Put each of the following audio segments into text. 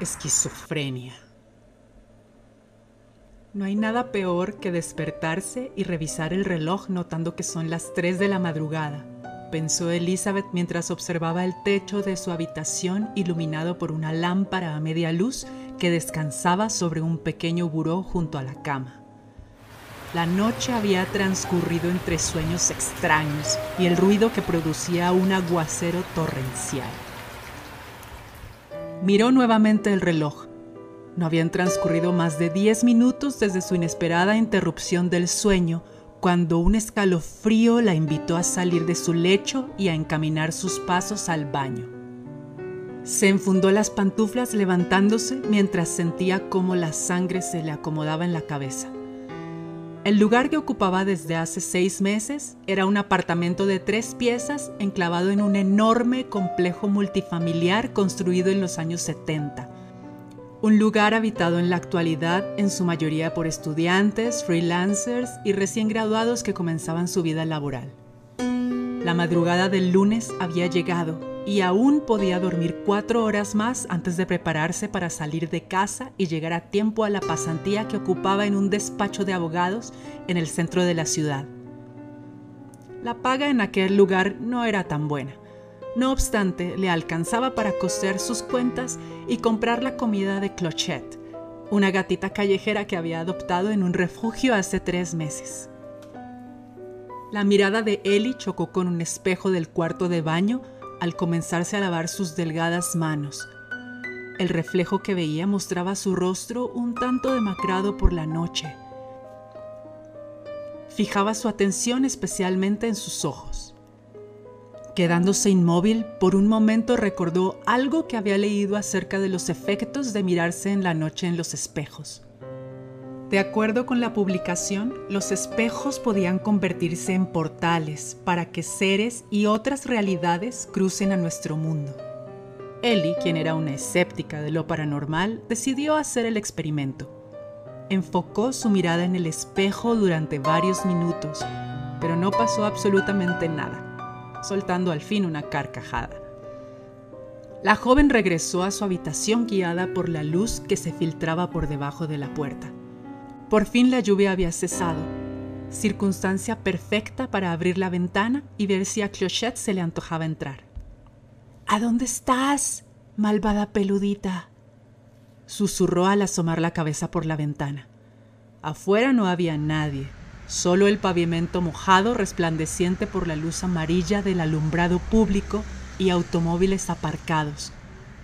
Esquizofrenia. No hay nada peor que despertarse y revisar el reloj notando que son las 3 de la madrugada, pensó Elizabeth mientras observaba el techo de su habitación iluminado por una lámpara a media luz que descansaba sobre un pequeño buró junto a la cama. La noche había transcurrido entre sueños extraños y el ruido que producía un aguacero torrencial. Miró nuevamente el reloj. No habían transcurrido más de diez minutos desde su inesperada interrupción del sueño cuando un escalofrío la invitó a salir de su lecho y a encaminar sus pasos al baño. Se enfundó las pantuflas levantándose mientras sentía cómo la sangre se le acomodaba en la cabeza. El lugar que ocupaba desde hace seis meses era un apartamento de tres piezas enclavado en un enorme complejo multifamiliar construido en los años 70. Un lugar habitado en la actualidad en su mayoría por estudiantes, freelancers y recién graduados que comenzaban su vida laboral. La madrugada del lunes había llegado y aún podía dormir cuatro horas más antes de prepararse para salir de casa y llegar a tiempo a la pasantía que ocupaba en un despacho de abogados en el centro de la ciudad. La paga en aquel lugar no era tan buena. No obstante, le alcanzaba para coser sus cuentas y comprar la comida de Clochette, una gatita callejera que había adoptado en un refugio hace tres meses. La mirada de Ellie chocó con un espejo del cuarto de baño al comenzarse a lavar sus delgadas manos. El reflejo que veía mostraba su rostro un tanto demacrado por la noche. Fijaba su atención especialmente en sus ojos. Quedándose inmóvil, por un momento recordó algo que había leído acerca de los efectos de mirarse en la noche en los espejos. De acuerdo con la publicación, los espejos podían convertirse en portales para que seres y otras realidades crucen a nuestro mundo. Ellie, quien era una escéptica de lo paranormal, decidió hacer el experimento. Enfocó su mirada en el espejo durante varios minutos, pero no pasó absolutamente nada, soltando al fin una carcajada. La joven regresó a su habitación guiada por la luz que se filtraba por debajo de la puerta. Por fin la lluvia había cesado, circunstancia perfecta para abrir la ventana y ver si a Clochette se le antojaba entrar. ¿A dónde estás, malvada peludita? susurró al asomar la cabeza por la ventana. Afuera no había nadie, solo el pavimento mojado resplandeciente por la luz amarilla del alumbrado público y automóviles aparcados,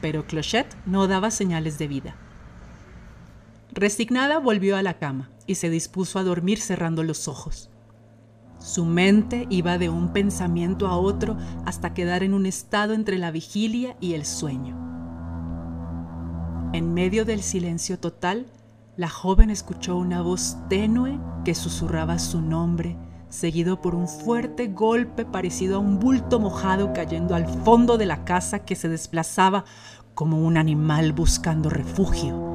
pero Clochette no daba señales de vida. Resignada volvió a la cama y se dispuso a dormir cerrando los ojos. Su mente iba de un pensamiento a otro hasta quedar en un estado entre la vigilia y el sueño. En medio del silencio total, la joven escuchó una voz tenue que susurraba su nombre, seguido por un fuerte golpe parecido a un bulto mojado cayendo al fondo de la casa que se desplazaba como un animal buscando refugio.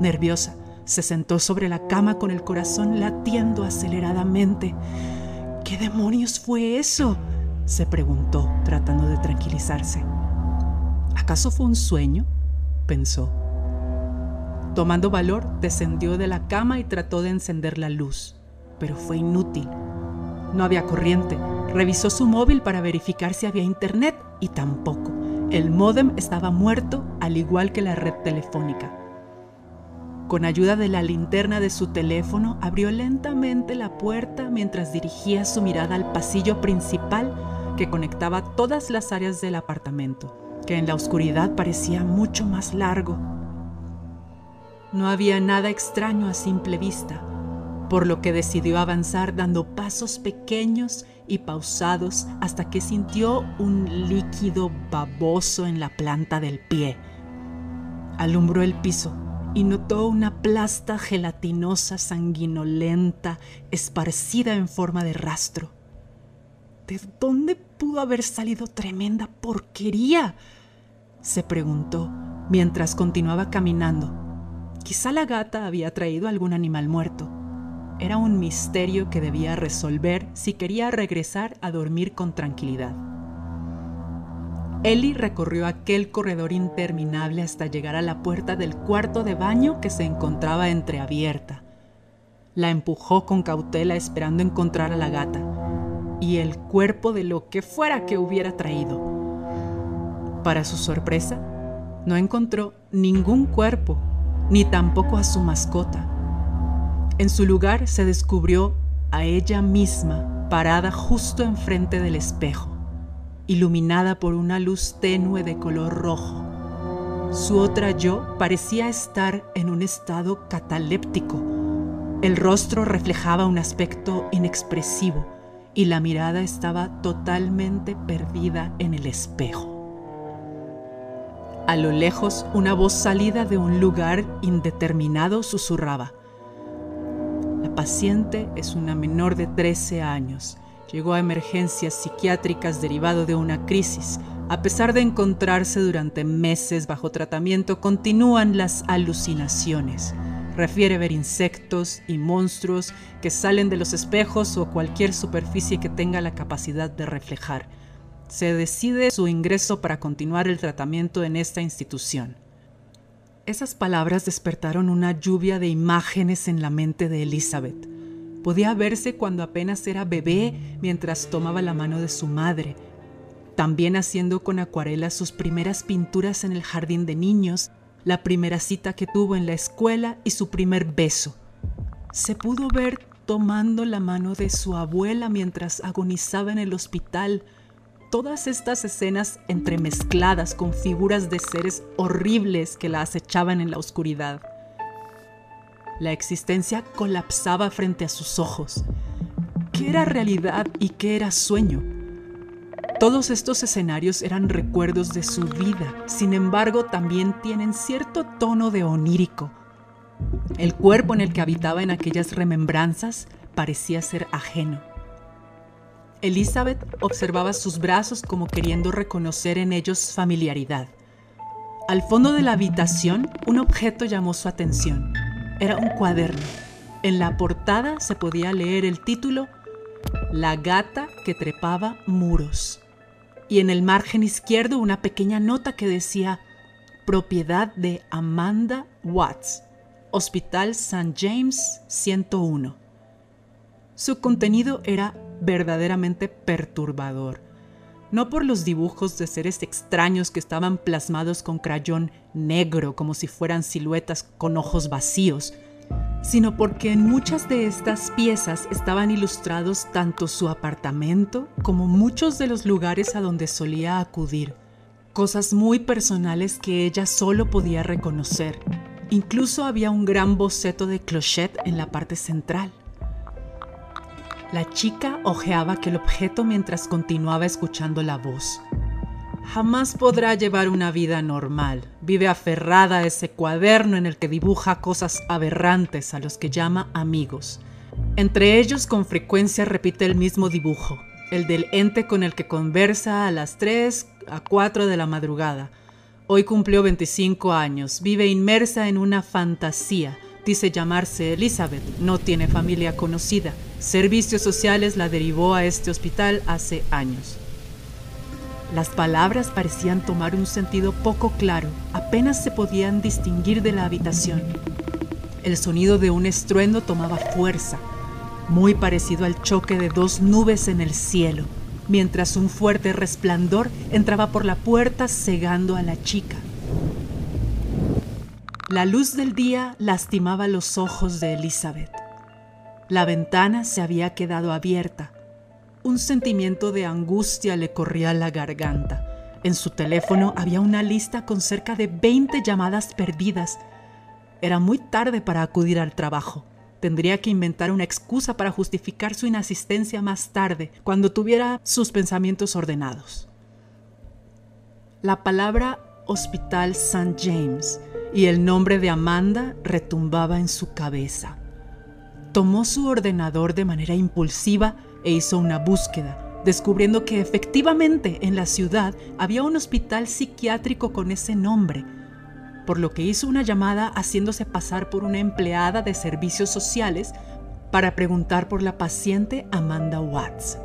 Nerviosa, se sentó sobre la cama con el corazón latiendo aceleradamente. ¿Qué demonios fue eso? se preguntó, tratando de tranquilizarse. ¿Acaso fue un sueño? pensó. Tomando valor, descendió de la cama y trató de encender la luz, pero fue inútil. No había corriente. Revisó su móvil para verificar si había internet y tampoco. El módem estaba muerto, al igual que la red telefónica. Con ayuda de la linterna de su teléfono, abrió lentamente la puerta mientras dirigía su mirada al pasillo principal que conectaba todas las áreas del apartamento, que en la oscuridad parecía mucho más largo. No había nada extraño a simple vista, por lo que decidió avanzar dando pasos pequeños y pausados hasta que sintió un líquido baboso en la planta del pie. Alumbró el piso y notó una plasta gelatinosa sanguinolenta esparcida en forma de rastro. ¿De dónde pudo haber salido tremenda porquería? se preguntó mientras continuaba caminando. Quizá la gata había traído algún animal muerto. Era un misterio que debía resolver si quería regresar a dormir con tranquilidad. Ellie recorrió aquel corredor interminable hasta llegar a la puerta del cuarto de baño que se encontraba entreabierta. La empujó con cautela esperando encontrar a la gata y el cuerpo de lo que fuera que hubiera traído. Para su sorpresa, no encontró ningún cuerpo, ni tampoco a su mascota. En su lugar se descubrió a ella misma parada justo enfrente del espejo iluminada por una luz tenue de color rojo. Su otra yo parecía estar en un estado cataléptico. El rostro reflejaba un aspecto inexpresivo y la mirada estaba totalmente perdida en el espejo. A lo lejos, una voz salida de un lugar indeterminado susurraba. La paciente es una menor de 13 años llegó a emergencias psiquiátricas derivado de una crisis. A pesar de encontrarse durante meses bajo tratamiento, continúan las alucinaciones. Refiere ver insectos y monstruos que salen de los espejos o cualquier superficie que tenga la capacidad de reflejar. Se decide su ingreso para continuar el tratamiento en esta institución. Esas palabras despertaron una lluvia de imágenes en la mente de Elizabeth. Podía verse cuando apenas era bebé mientras tomaba la mano de su madre, también haciendo con acuarela sus primeras pinturas en el jardín de niños, la primera cita que tuvo en la escuela y su primer beso. Se pudo ver tomando la mano de su abuela mientras agonizaba en el hospital. Todas estas escenas entremezcladas con figuras de seres horribles que la acechaban en la oscuridad. La existencia colapsaba frente a sus ojos. ¿Qué era realidad y qué era sueño? Todos estos escenarios eran recuerdos de su vida, sin embargo también tienen cierto tono de onírico. El cuerpo en el que habitaba en aquellas remembranzas parecía ser ajeno. Elizabeth observaba sus brazos como queriendo reconocer en ellos familiaridad. Al fondo de la habitación, un objeto llamó su atención. Era un cuaderno. En la portada se podía leer el título La gata que trepaba muros. Y en el margen izquierdo una pequeña nota que decía Propiedad de Amanda Watts, Hospital St. James 101. Su contenido era verdaderamente perturbador no por los dibujos de seres extraños que estaban plasmados con crayón negro como si fueran siluetas con ojos vacíos, sino porque en muchas de estas piezas estaban ilustrados tanto su apartamento como muchos de los lugares a donde solía acudir, cosas muy personales que ella solo podía reconocer. Incluso había un gran boceto de clochette en la parte central. La chica hojeaba aquel objeto mientras continuaba escuchando la voz. Jamás podrá llevar una vida normal. Vive aferrada a ese cuaderno en el que dibuja cosas aberrantes a los que llama amigos. Entre ellos con frecuencia repite el mismo dibujo, el del ente con el que conversa a las 3 a 4 de la madrugada. Hoy cumplió 25 años, vive inmersa en una fantasía Dice llamarse Elizabeth, no tiene familia conocida. Servicios sociales la derivó a este hospital hace años. Las palabras parecían tomar un sentido poco claro, apenas se podían distinguir de la habitación. El sonido de un estruendo tomaba fuerza, muy parecido al choque de dos nubes en el cielo, mientras un fuerte resplandor entraba por la puerta cegando a la chica. La luz del día lastimaba los ojos de Elizabeth. La ventana se había quedado abierta. Un sentimiento de angustia le corría la garganta. En su teléfono había una lista con cerca de 20 llamadas perdidas. Era muy tarde para acudir al trabajo. Tendría que inventar una excusa para justificar su inasistencia más tarde, cuando tuviera sus pensamientos ordenados. La palabra Hospital St. James y el nombre de Amanda retumbaba en su cabeza. Tomó su ordenador de manera impulsiva e hizo una búsqueda, descubriendo que efectivamente en la ciudad había un hospital psiquiátrico con ese nombre, por lo que hizo una llamada haciéndose pasar por una empleada de servicios sociales para preguntar por la paciente Amanda Watts.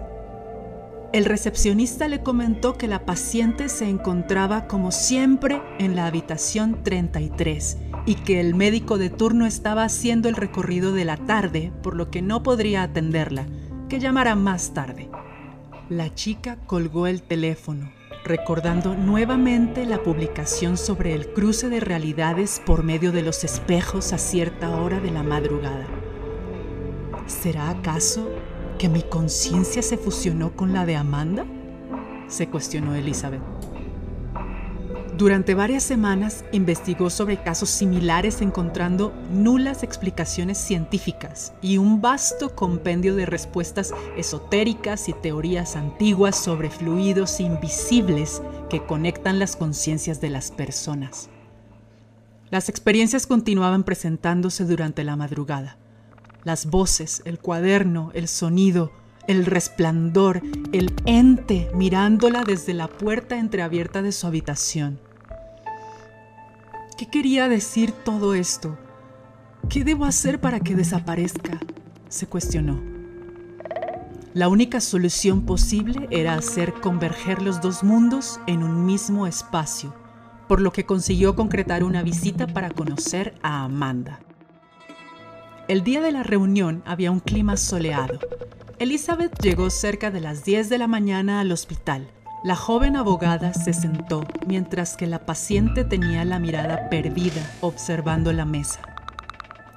El recepcionista le comentó que la paciente se encontraba como siempre en la habitación 33 y que el médico de turno estaba haciendo el recorrido de la tarde, por lo que no podría atenderla, que llamara más tarde. La chica colgó el teléfono, recordando nuevamente la publicación sobre el cruce de realidades por medio de los espejos a cierta hora de la madrugada. ¿Será acaso que mi conciencia se fusionó con la de Amanda? se cuestionó Elizabeth. Durante varias semanas investigó sobre casos similares encontrando nulas explicaciones científicas y un vasto compendio de respuestas esotéricas y teorías antiguas sobre fluidos invisibles que conectan las conciencias de las personas. Las experiencias continuaban presentándose durante la madrugada. Las voces, el cuaderno, el sonido, el resplandor, el ente mirándola desde la puerta entreabierta de su habitación. ¿Qué quería decir todo esto? ¿Qué debo hacer para que desaparezca? se cuestionó. La única solución posible era hacer converger los dos mundos en un mismo espacio, por lo que consiguió concretar una visita para conocer a Amanda. El día de la reunión había un clima soleado. Elizabeth llegó cerca de las 10 de la mañana al hospital la joven abogada se sentó mientras que la paciente tenía la mirada perdida observando la mesa.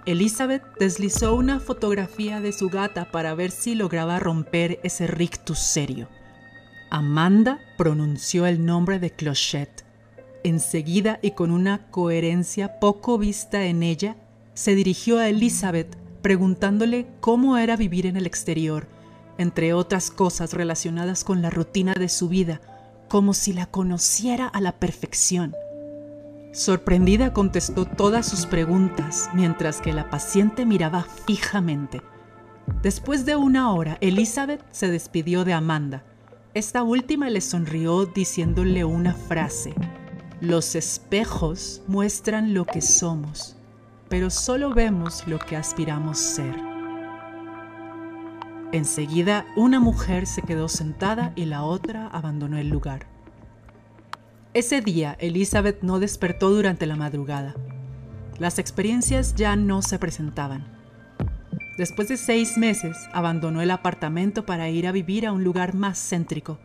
Elizabeth deslizó una fotografía de su gata para ver si lograba romper ese rictus serio. Amanda pronunció el nombre de Clochette. Enseguida y con una coherencia poco vista en ella, se dirigió a Elizabeth preguntándole cómo era vivir en el exterior entre otras cosas relacionadas con la rutina de su vida, como si la conociera a la perfección. Sorprendida contestó todas sus preguntas mientras que la paciente miraba fijamente. Después de una hora, Elizabeth se despidió de Amanda. Esta última le sonrió diciéndole una frase. Los espejos muestran lo que somos, pero solo vemos lo que aspiramos ser. Enseguida, una mujer se quedó sentada y la otra abandonó el lugar. Ese día, Elizabeth no despertó durante la madrugada. Las experiencias ya no se presentaban. Después de seis meses, abandonó el apartamento para ir a vivir a un lugar más céntrico.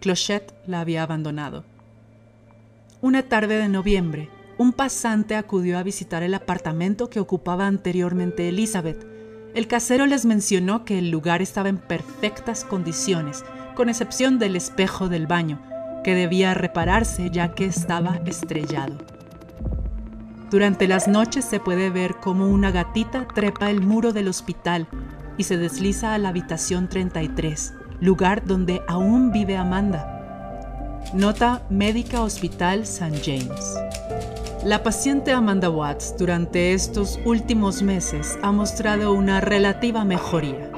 Clochette la había abandonado. Una tarde de noviembre, un pasante acudió a visitar el apartamento que ocupaba anteriormente Elizabeth el casero les mencionó que el lugar estaba en perfectas condiciones, con excepción del espejo del baño, que debía repararse ya que estaba estrellado. Durante las noches se puede ver cómo una gatita trepa el muro del hospital y se desliza a la habitación 33, lugar donde aún vive Amanda. Nota Médica Hospital St. James. La paciente Amanda Watts durante estos últimos meses ha mostrado una relativa mejoría.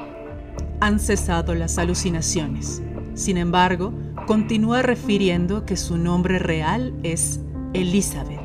Han cesado las alucinaciones. Sin embargo, continúa refiriendo que su nombre real es Elizabeth.